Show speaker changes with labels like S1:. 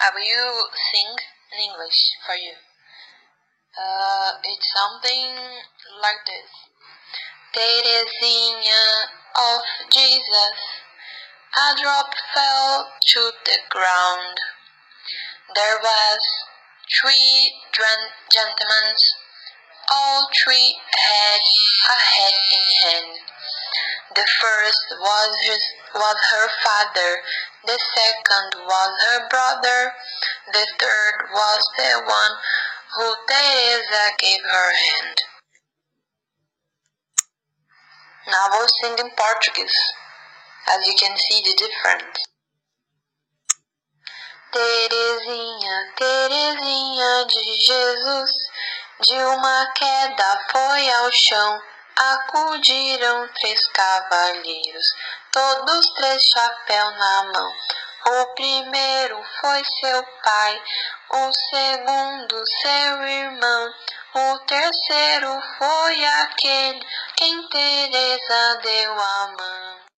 S1: I will sing in English for you. Uh, it's something like this. Teresinha of Jesus, a drop fell to the ground. There was three gentlemen, all three had a head in hand. The first was his was her father, the second was her brother, the third was the one who Teresa gave her hand. Now I will sing in Portuguese, as you can see the difference. Terezinha, Terezinha de Jesus, de uma queda foi ao chão. Acudiram três cavalheiros, todos três chapéu na mão. O primeiro foi seu pai, o segundo seu irmão, o terceiro foi aquele quem Teresa deu a mão.